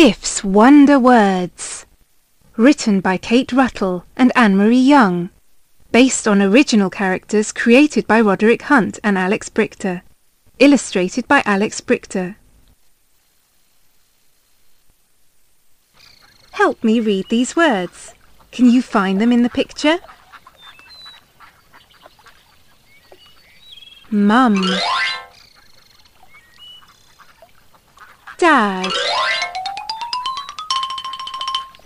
Biff's Wonder Words. Written by Kate Ruttle and Annemarie Young. Based on original characters created by Roderick Hunt and Alex Brychta. Illustrated by Alex Brychta. Help me read these words. Can you find them in the picture? Mum. Dad.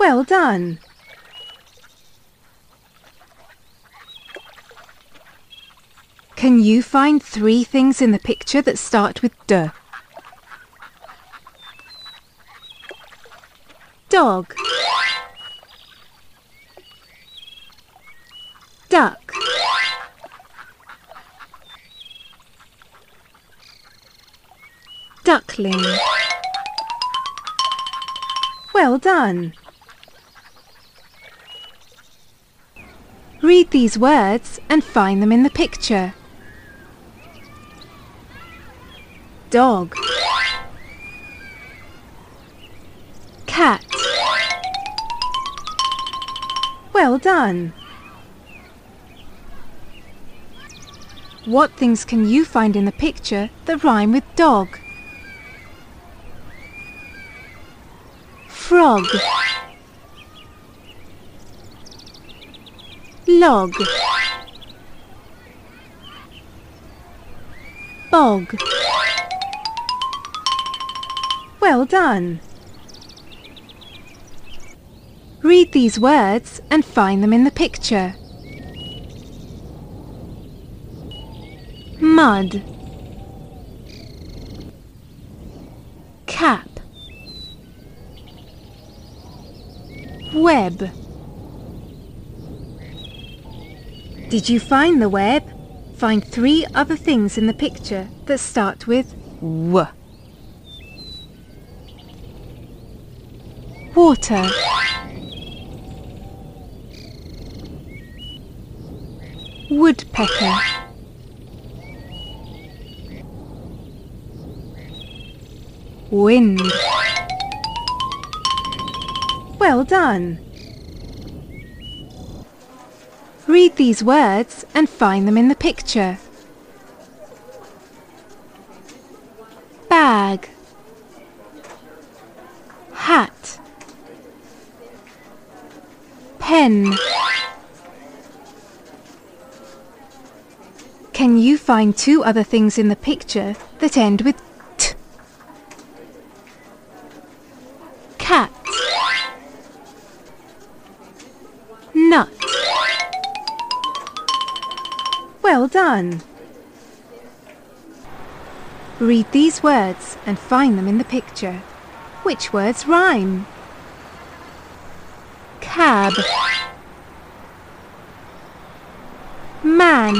Well done. Can you find three things in the picture that start with D? Dog. Duck. Duckling. Well done. Read these words and find them in the picture. Dog Cat Well done! What things can you find in the picture that rhyme with dog? Frog Log. Bog. Well done! Read these words and find them in the picture. Mud. Cap. Web Did you find the web? Find three other things in the picture that start with W. Water Woodpecker Wind Well done! Read these words and find them in the picture. Bag. Hat. Pen. Can you find two other things in the picture that end with T? Cat. Nut Well done! Read these words and find them in the picture. Which words rhyme? Cab Man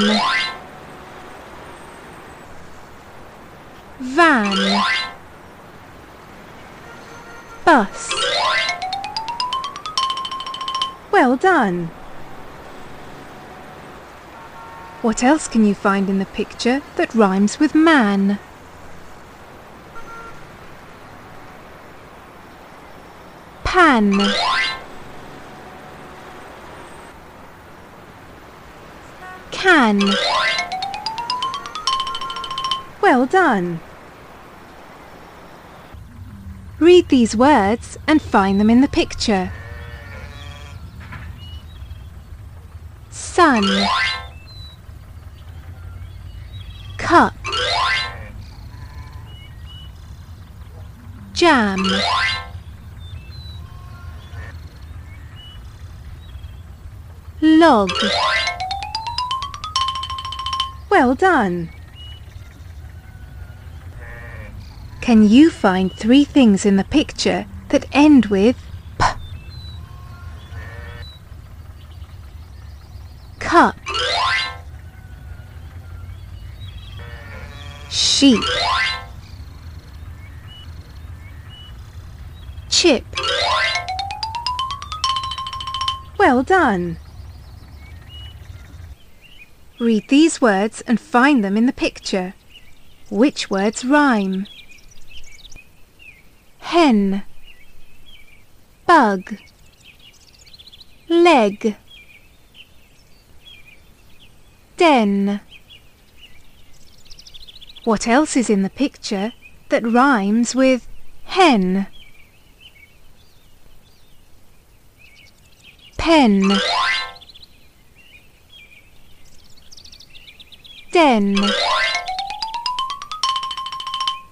Van Bus Well done! What else can you find in the picture that rhymes with man? Pan Can Well done! Read these words and find them in the picture. Sun Jam Log Well done! Can you find three things in the picture that end with P? Cup Sheep Chip Well done! Read these words and find them in the picture. Which words rhyme? Hen bug leg den What else is in the picture that rhymes with hen? Pen. Den.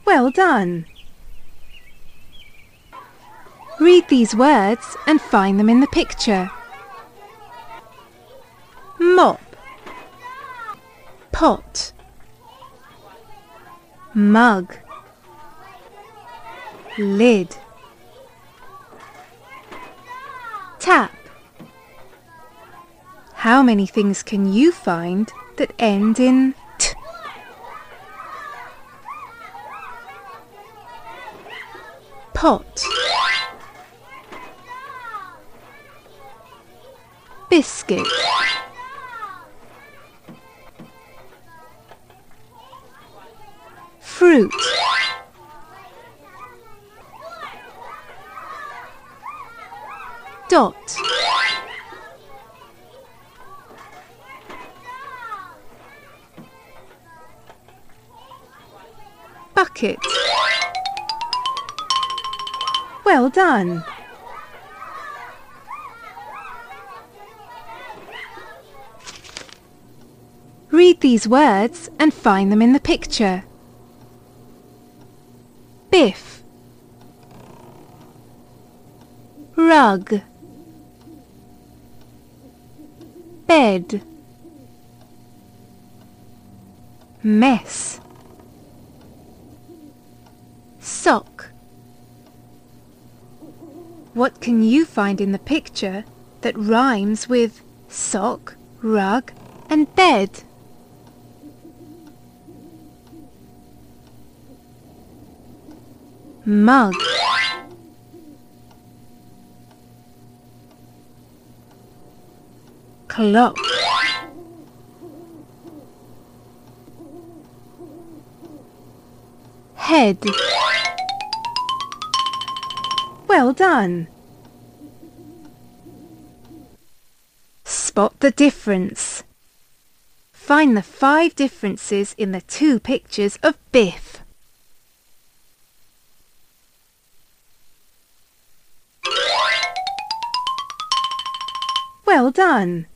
Well done! Read these words and find them in the picture. Mop. Pot. Mug. Lid How many things can you find that end in t? Pot. Biscuit. Fruit. Dot Bucket. Well done! Read these words and find them in the picture. Biff. Rug. Bed. Mess Sock What can you find in the picture that rhymes with sock, rug and bed? mug. Clock. Head well done. Spot the difference. Find the five differences in the two pictures of Biff. Well done!